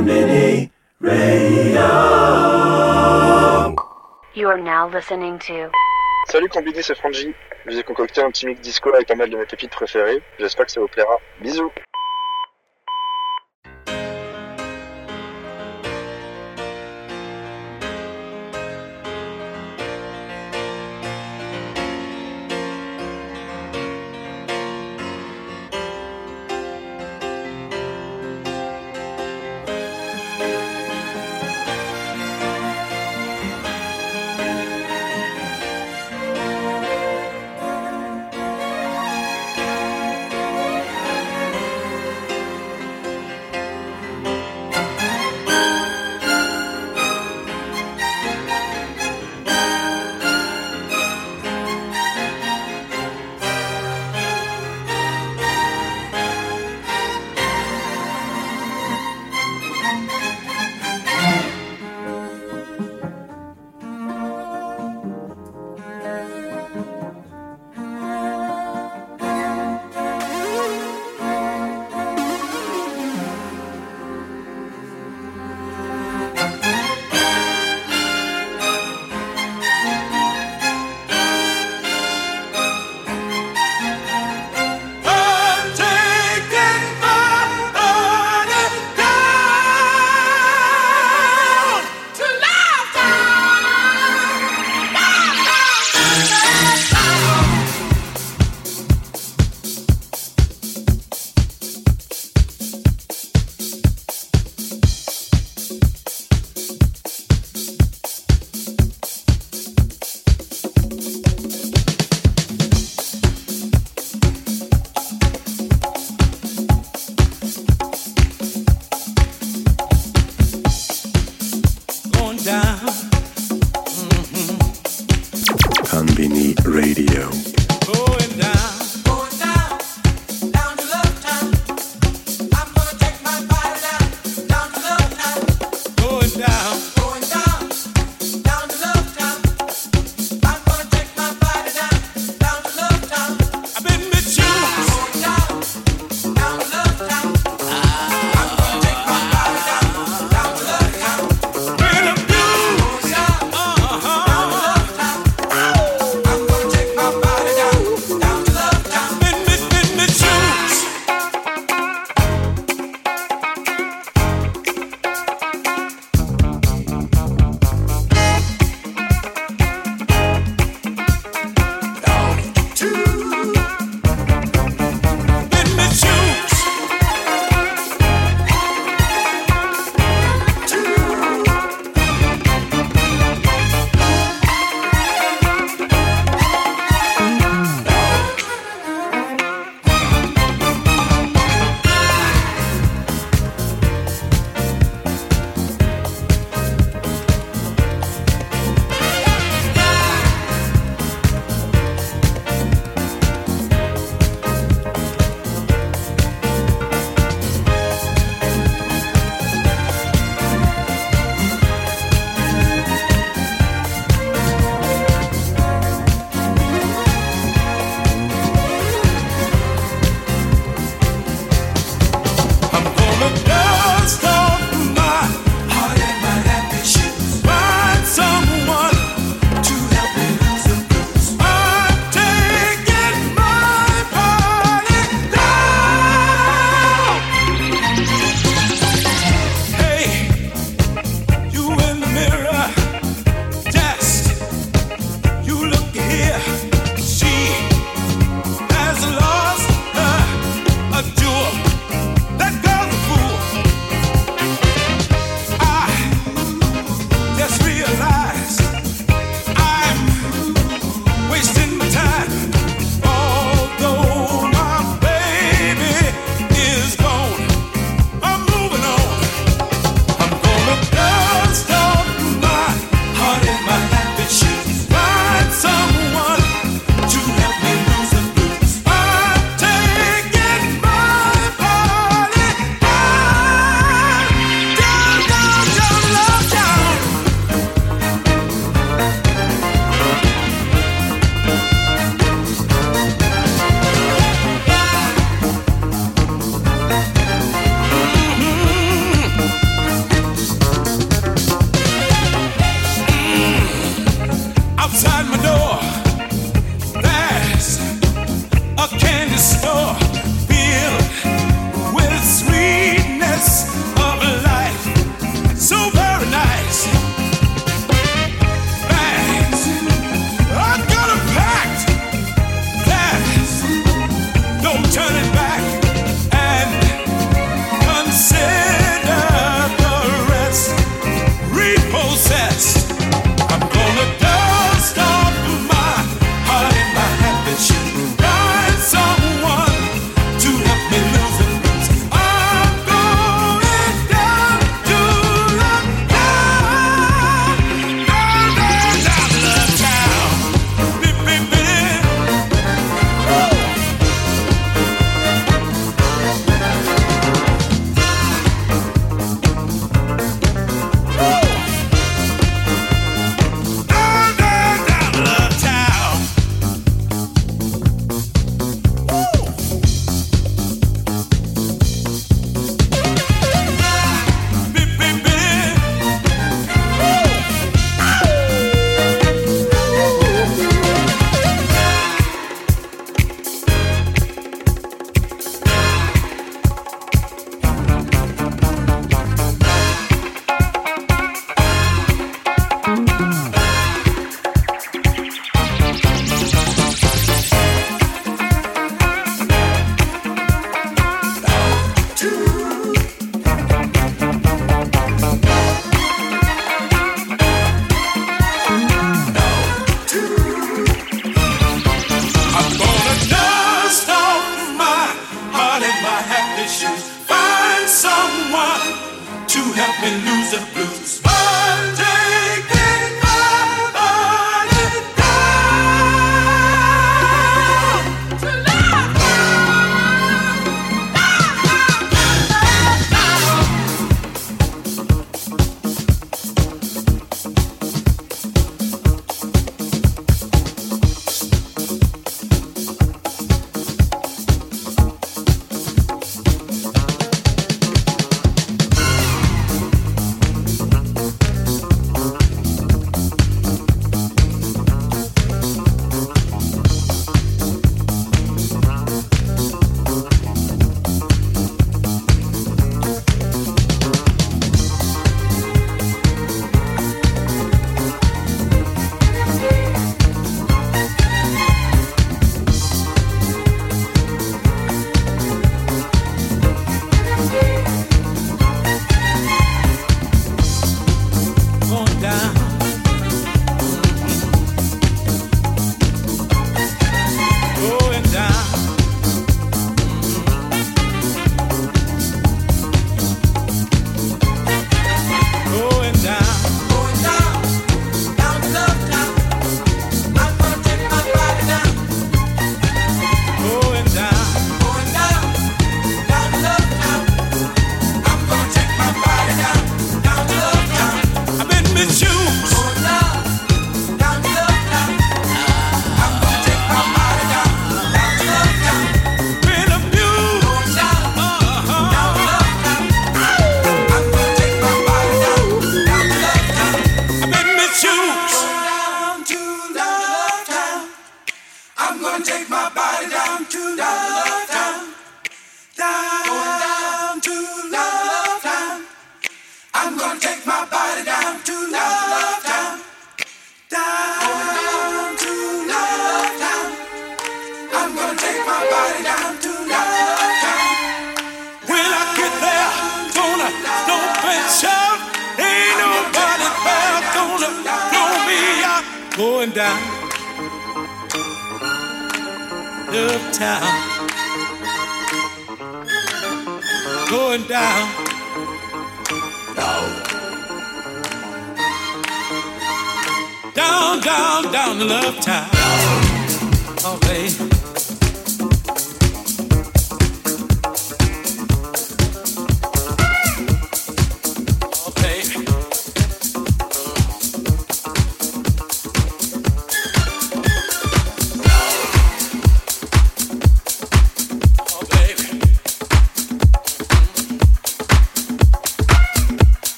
Mini Radio. You are now listening to Salut Combini, c'est Franji. Je vous ai concocté un petit mix disco avec pas mal de mes pépites préférées. J'espère que ça vous plaira. Bisous Radio.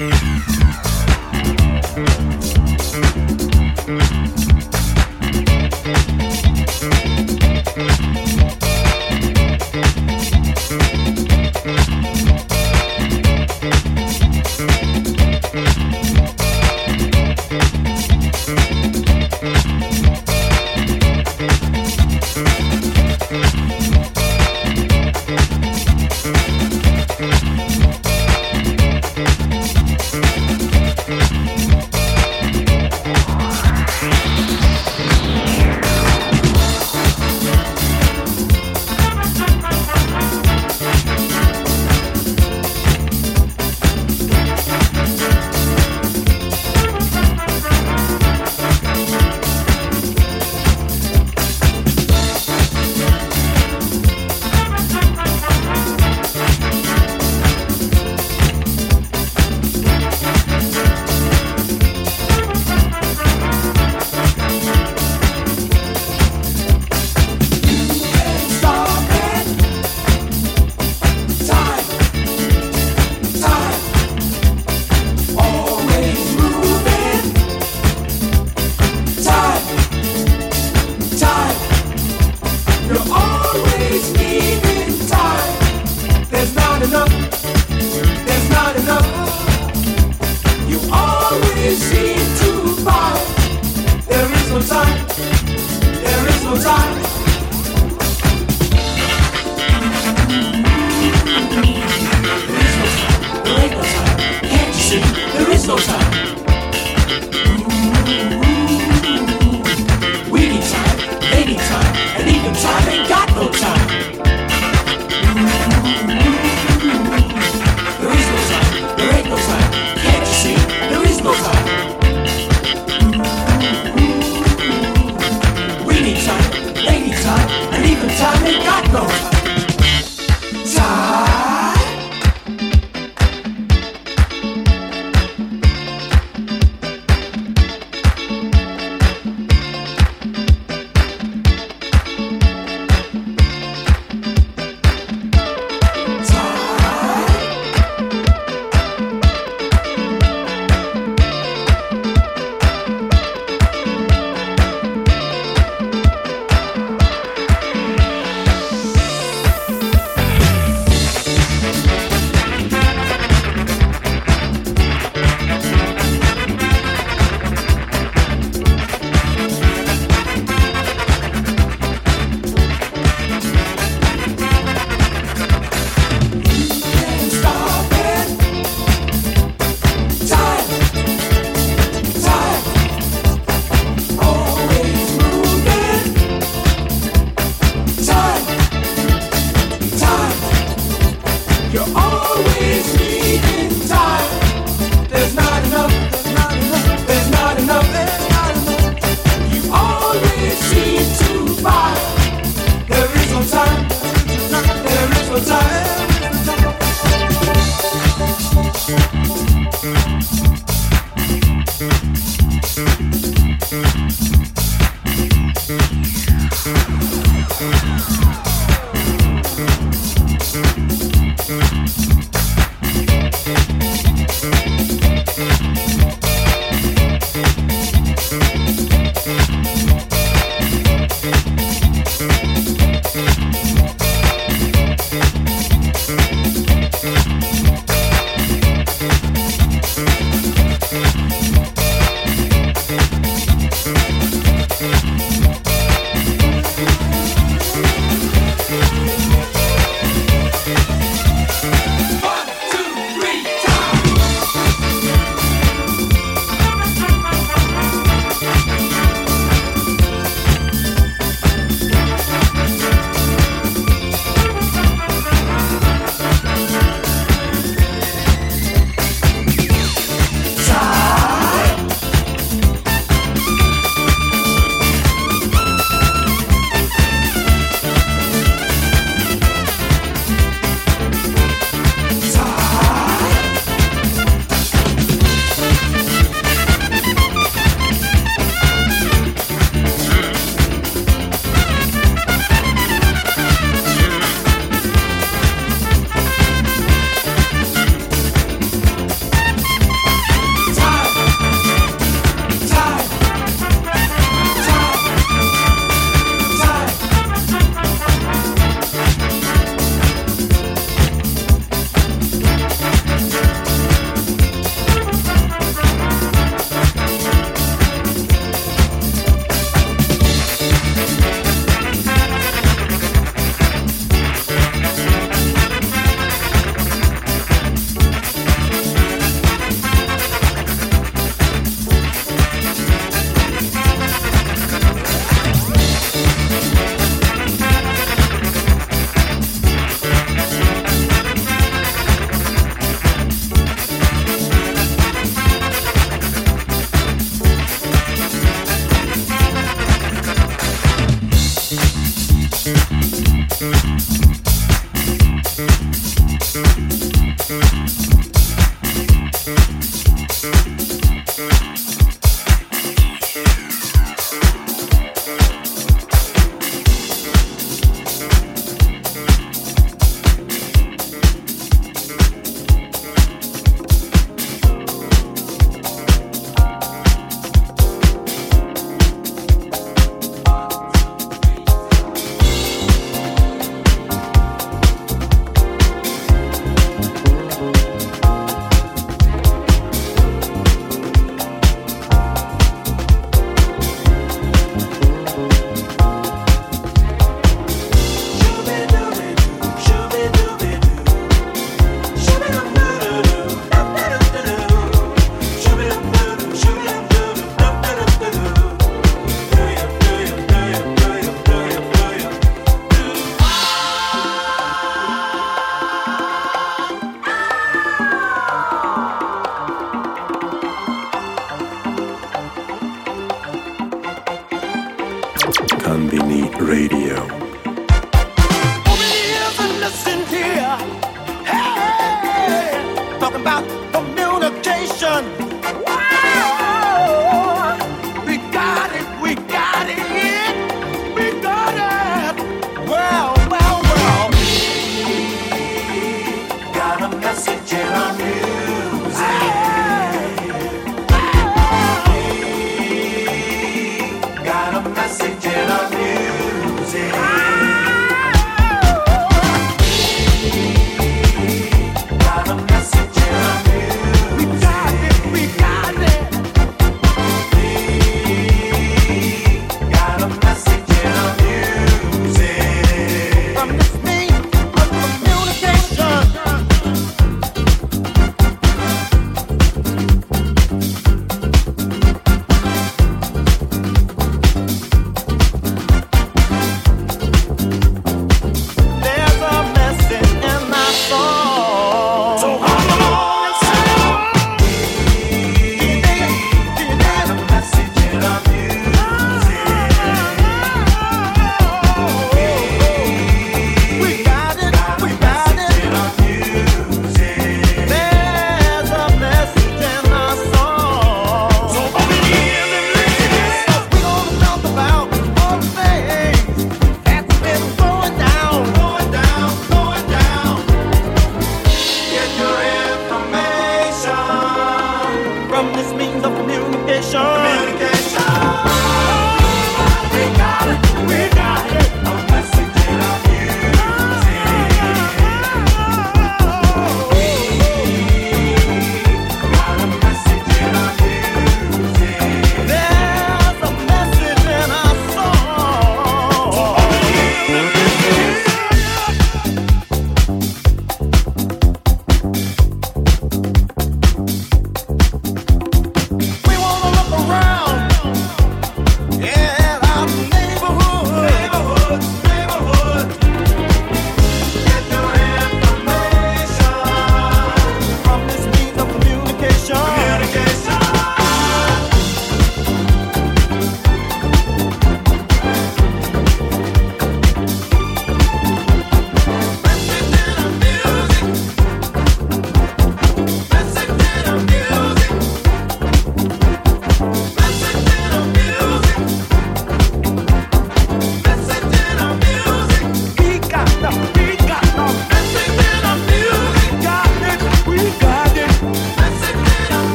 Mm-hmm.